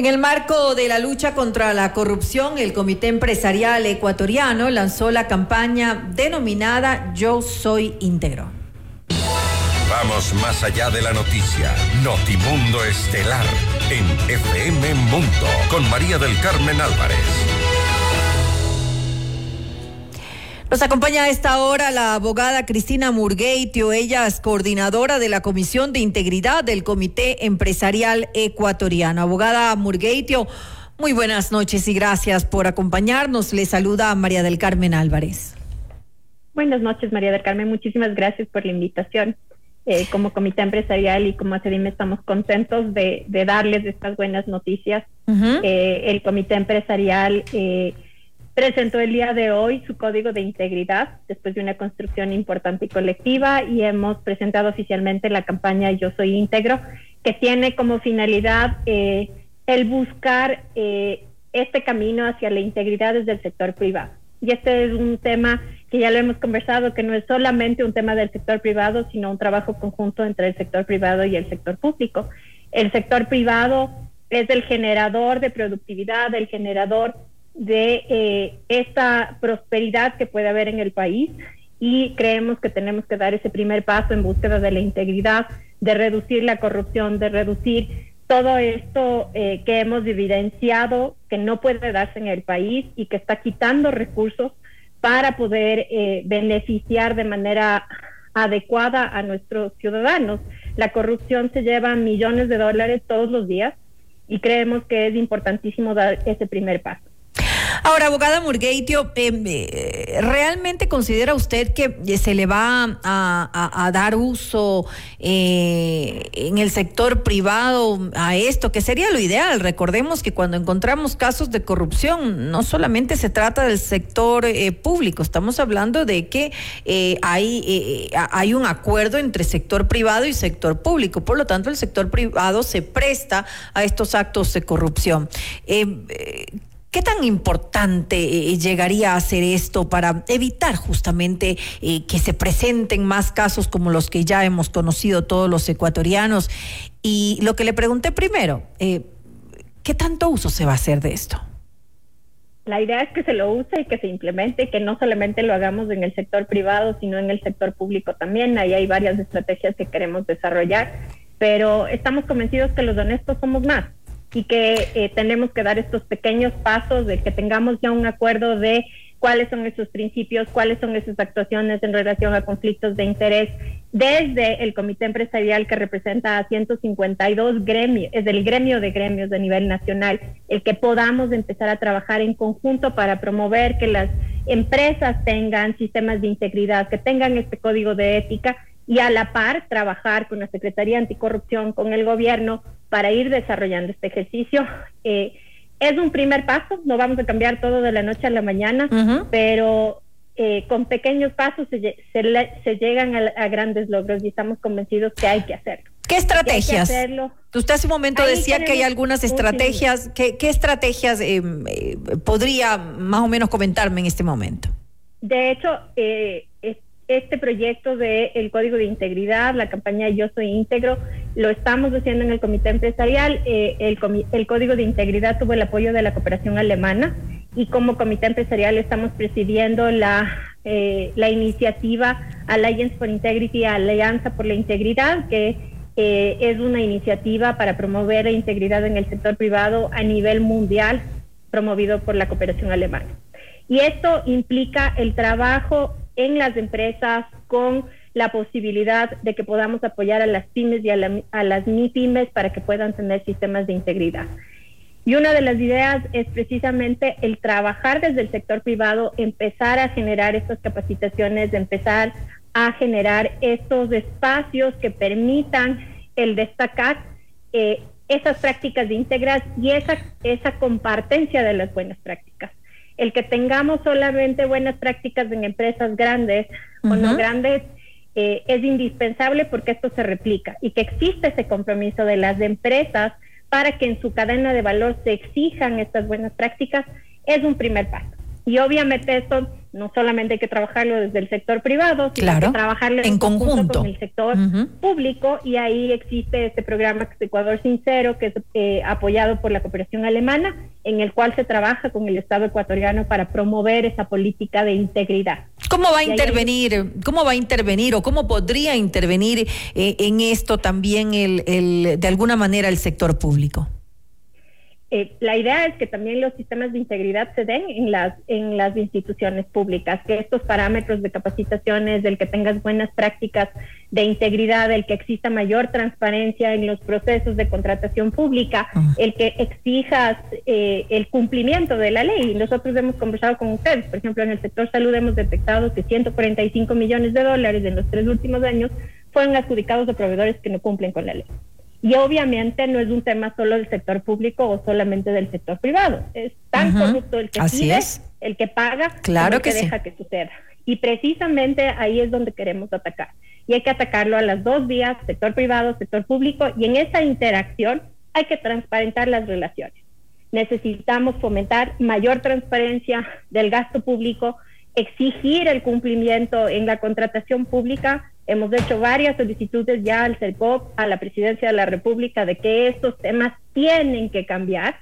En el marco de la lucha contra la corrupción, el Comité Empresarial Ecuatoriano lanzó la campaña denominada Yo Soy Íntegro. Vamos más allá de la noticia. Notimundo Estelar en FM Mundo con María del Carmen Álvarez. Nos acompaña a esta hora la abogada Cristina Murgueitio. Ella es coordinadora de la Comisión de Integridad del Comité Empresarial Ecuatoriano. Abogada Murgueitio, muy buenas noches y gracias por acompañarnos. Le saluda María del Carmen Álvarez. Buenas noches, María del Carmen. Muchísimas gracias por la invitación. Eh, como comité empresarial y como ACEDIM estamos contentos de, darles estas buenas noticias. Eh, el comité empresarial eh, presentó el día de hoy su código de integridad después de una construcción importante y colectiva y hemos presentado oficialmente la campaña Yo Soy Íntegro, que tiene como finalidad eh, el buscar eh, este camino hacia la integridad desde el sector privado. Y este es un tema que ya lo hemos conversado, que no es solamente un tema del sector privado, sino un trabajo conjunto entre el sector privado y el sector público. El sector privado es el generador de productividad, el generador de eh, esta prosperidad que puede haber en el país y creemos que tenemos que dar ese primer paso en búsqueda de la integridad, de reducir la corrupción, de reducir todo esto eh, que hemos evidenciado que no puede darse en el país y que está quitando recursos para poder eh, beneficiar de manera adecuada a nuestros ciudadanos. La corrupción se lleva millones de dólares todos los días y creemos que es importantísimo dar ese primer paso. Ahora, abogada Murgueitio, em, eh, ¿realmente considera usted que se le va a, dar uso eh, en el sector privado a esto, que sería lo ideal? Recordemos que cuando encontramos casos de corrupción, no solamente se trata del sector eh, público, estamos hablando de que hay, hay un acuerdo entre sector privado y sector público, por lo tanto el sector privado se presta a estos actos de corrupción. ¿Qué tan importante eh, llegaría a ser esto para evitar justamente eh, que se presenten más casos como los que ya hemos conocido todos los ecuatorianos? Y lo que le pregunté primero, eh, ¿qué tanto uso se va a hacer de esto? La idea es que se lo use y que se implemente, que no solamente lo hagamos en el sector privado, sino en el sector público también. Ahí hay varias estrategias que queremos desarrollar, pero estamos convencidos que los honestos somos más y que eh, tenemos que dar estos pequeños pasos de que tengamos ya un acuerdo de cuáles son esos principios, cuáles son esas actuaciones en relación a conflictos de interés desde el comité empresarial que representa a 152 gremios, es el gremio de gremios de nivel nacional, el que podamos empezar a trabajar en conjunto para promover que las empresas tengan sistemas de integridad, que tengan este código de ética y a la par trabajar con la Secretaría Anticorrupción, con el gobierno, para ir desarrollando este ejercicio. Eh, es un primer paso, no vamos a cambiar todo de la noche a la mañana, pero eh, con pequeños pasos se, se, llegan a, grandes logros y estamos convencidos que hay que hacerlo. ¿Qué estrategias? Usted hace un momento decía que hay algunas estrategias. ¿Qué, estrategias eh, podría más o menos comentarme en este momento? De hecho, eh, este proyecto de el Código de Integridad, la campaña Yo Soy Íntegro, lo estamos haciendo en el Comité Empresarial. Eh, el, el, Código de Integridad tuvo el apoyo de la cooperación alemana y como Comité Empresarial estamos presidiendo la, eh, la iniciativa Alliance for Integrity, Alianza por la Integridad, que eh, es una iniciativa para promover la integridad en el sector privado a nivel mundial, promovido por la cooperación alemana. Y esto implica el trabajo en las empresas con la posibilidad de que podamos apoyar a las pymes y a, las MIPYMES para que puedan tener sistemas de integridad. Y una de las ideas es precisamente el trabajar desde el sector privado, empezar a generar estas capacitaciones, empezar a generar estos espacios que permitan el destacar eh, esas prácticas de integridad y esa, esa compartencia de las buenas prácticas el que tengamos solamente buenas prácticas en empresas grandes o no grandes eh, es indispensable porque esto se replica y que existe ese compromiso de las empresas para que en su cadena de valor se exijan estas buenas prácticas es un primer paso. Y obviamente esto No solamente hay que trabajarlo desde el sector privado, sino que trabajarlo en, conjunto con el sector público y ahí existe este programa Ecuador Sincero, que es eh, apoyado por la cooperación alemana, en el cual se trabaja con el Estado ecuatoriano para promover esa política de integridad. ¿Cómo va a intervenir, cómo va a intervenir o cómo podría intervenir eh, en esto también el, el, de alguna manera el sector público? Eh, la idea es que también los sistemas de integridad se den en las, en las instituciones públicas, que estos parámetros de capacitaciones, del que tengas buenas prácticas de integridad, el que exista mayor transparencia en los procesos de contratación pública, el que exijas eh, el cumplimiento de la ley. Nosotros hemos conversado con ustedes, por ejemplo, en el sector salud hemos detectado que 145 millones de dólares en los tres últimos años fueron adjudicados a proveedores que no cumplen con la ley. Y obviamente no es un tema solo del sector público o solamente del sector privado. Es tan corrupto el que pide, el que paga, claro el que, deja que suceda. Y precisamente ahí es donde queremos atacar. Y hay que atacarlo a las dos vías, sector privado, sector público, y en esa interacción hay que transparentar las relaciones. Necesitamos fomentar mayor transparencia del gasto público, exigir el cumplimiento en la contratación pública Hemos hecho varias solicitudes ya al CERCOP, a la Presidencia de la República, de que estos temas tienen que cambiar,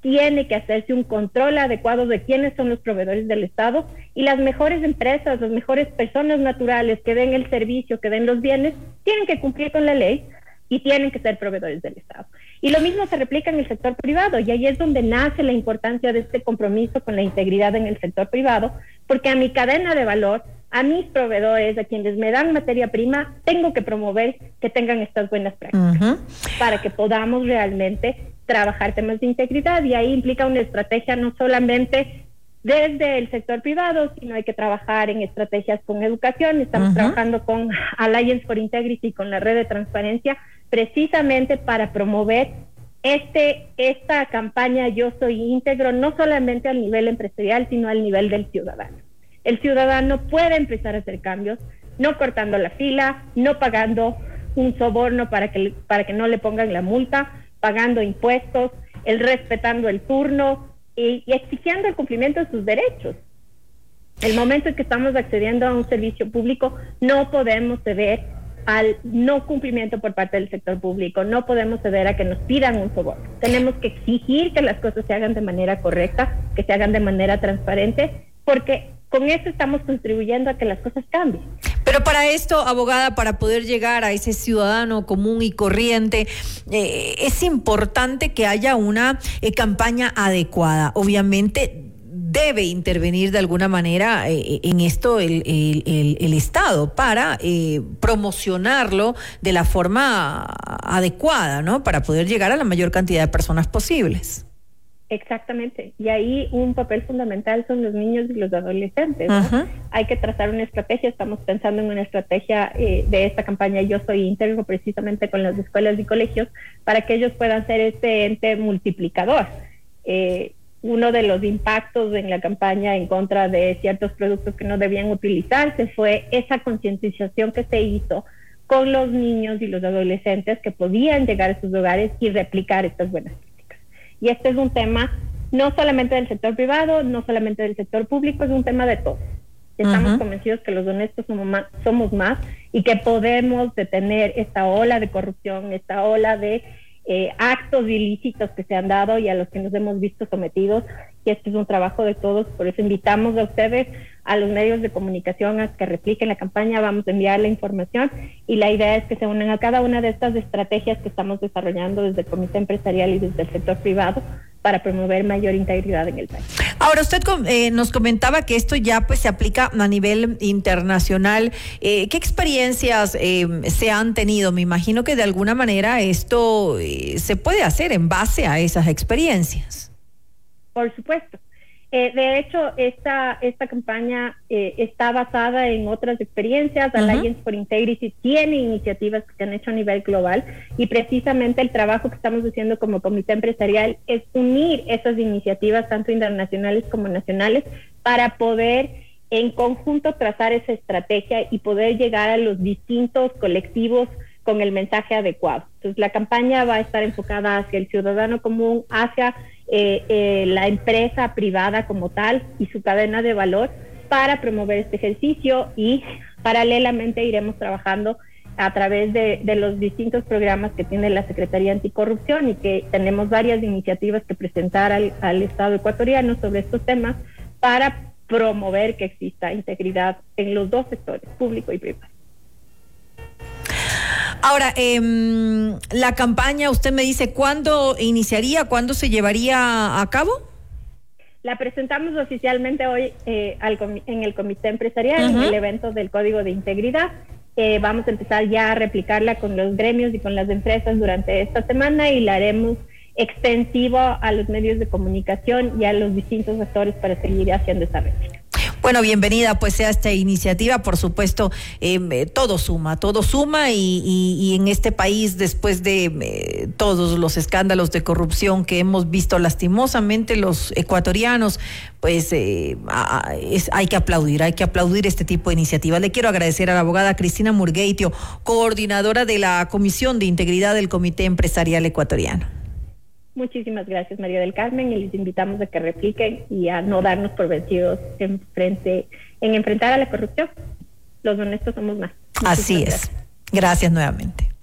tiene que hacerse un control adecuado de quiénes son los proveedores del Estado y las mejores empresas, las mejores personas naturales que den el servicio, que den los bienes, tienen que cumplir con la ley y tienen que ser proveedores del Estado. Y lo mismo se replica en el sector privado, y ahí es donde nace la importancia de este compromiso con la integridad en el sector privado, porque a mi cadena de valor a mis proveedores, a quienes me dan materia prima, tengo que promover que tengan estas buenas prácticas para que podamos realmente trabajar temas de integridad. Y ahí implica una estrategia no solamente desde el sector privado, sino hay que trabajar en estrategias con educación. Estamos trabajando con Alliance for Integrity, con la red de transparencia, precisamente para promover este, esta campaña Yo Soy Íntegro, no solamente al nivel empresarial, sino al nivel del ciudadano el ciudadano puede empezar a hacer cambios, no cortando la fila, no pagando un soborno para que, para que no le pongan la multa, pagando impuestos, el respetando el turno y, exigiendo el cumplimiento de sus derechos. El momento en que estamos accediendo a un servicio público, no podemos ceder al no cumplimiento por parte del sector público, no podemos ceder a que nos pidan un soborno. Tenemos que exigir que las cosas se hagan de manera correcta, que se hagan de manera transparente, porque con eso estamos contribuyendo a que las cosas cambien. Pero para esto, abogada, para poder llegar a ese ciudadano común y corriente, eh, es importante que haya una eh, campaña adecuada. Obviamente debe intervenir de alguna manera eh, en esto el, el Estado para promocionarlo de la forma adecuada, ¿no? Para poder llegar a la mayor cantidad de personas posibles. Exactamente. Y ahí un papel fundamental son los niños y los adolescentes. Hay que trazar una estrategia. Estamos pensando en una estrategia eh, de esta campaña Yo Soy Íntegro precisamente con las escuelas y colegios para que ellos puedan ser este ente multiplicador. Eh, uno de los impactos en la campaña en contra de ciertos productos que no debían utilizarse fue esa concientización que se hizo con los niños y los adolescentes que podían llegar a sus hogares y replicar estas buenas y este es un tema no solamente del sector privado, no solamente del sector público, es un tema de todos. Estamos convencidos que los honestos somos más, somos más y que podemos detener esta ola de corrupción, esta ola de eh, actos ilícitos que se han dado y a los que nos hemos visto sometidos. Y este es un trabajo de todos, por eso invitamos a ustedes, a los medios de comunicación, a que repliquen la campaña, vamos a enviar la información y la idea es que se unan a cada una de estas estrategias que estamos desarrollando desde el Comité Empresarial y desde el sector privado para promover mayor integridad en el país. Ahora, usted eh, nos comentaba que esto ya pues se aplica a nivel internacional. Eh, ¿Qué experiencias eh, se han tenido? Me imagino que de alguna manera esto se puede hacer en base a esas experiencias. Por supuesto. Eh, de hecho, esta, esta campaña eh, está basada en otras experiencias. Alliance for Integrity tiene iniciativas que se han hecho a nivel global y precisamente el trabajo que estamos haciendo como comité empresarial es unir esas iniciativas, tanto internacionales como nacionales, para poder en conjunto trazar esa estrategia y poder llegar a los distintos colectivos con el mensaje adecuado. Entonces, la campaña va a estar enfocada hacia el ciudadano común, hacia eh, eh, la empresa privada como tal y su cadena de valor para promover este ejercicio y paralelamente iremos trabajando a través de, los distintos programas que tiene la Secretaría Anticorrupción y que tenemos varias iniciativas que presentar al, al Estado ecuatoriano sobre estos temas para promover que exista integridad en los dos sectores, público y privado. Ahora, em, la campaña, usted me dice, ¿cuándo iniciaría? ¿Cuándo se llevaría a cabo? La presentamos oficialmente hoy eh, en el Comité Empresarial, en el evento del Código de Integridad. Eh, vamos a empezar ya a replicarla con los gremios y con las empresas durante esta semana y la haremos extensivo a los medios de comunicación y a los distintos actores para seguir haciendo esta réplica. Bueno, bienvenida pues sea esta iniciativa, por supuesto, em, eh, todo suma, todo suma y, en este país, después de eh, todos los escándalos de corrupción que hemos visto lastimosamente los ecuatorianos, pues eh, hay que aplaudir, hay que aplaudir este tipo de iniciativas. Le quiero agradecer a la abogada Cristina Murgueitio, coordinadora de la Comisión de Integridad del Comité Empresarial Ecuatoriano. Muchísimas gracias, María del Carmen, y les invitamos a que repliquen y a no darnos por vencidos en, frente, en enfrentar a la corrupción. Los honestos somos más. Así es. Gracias nuevamente.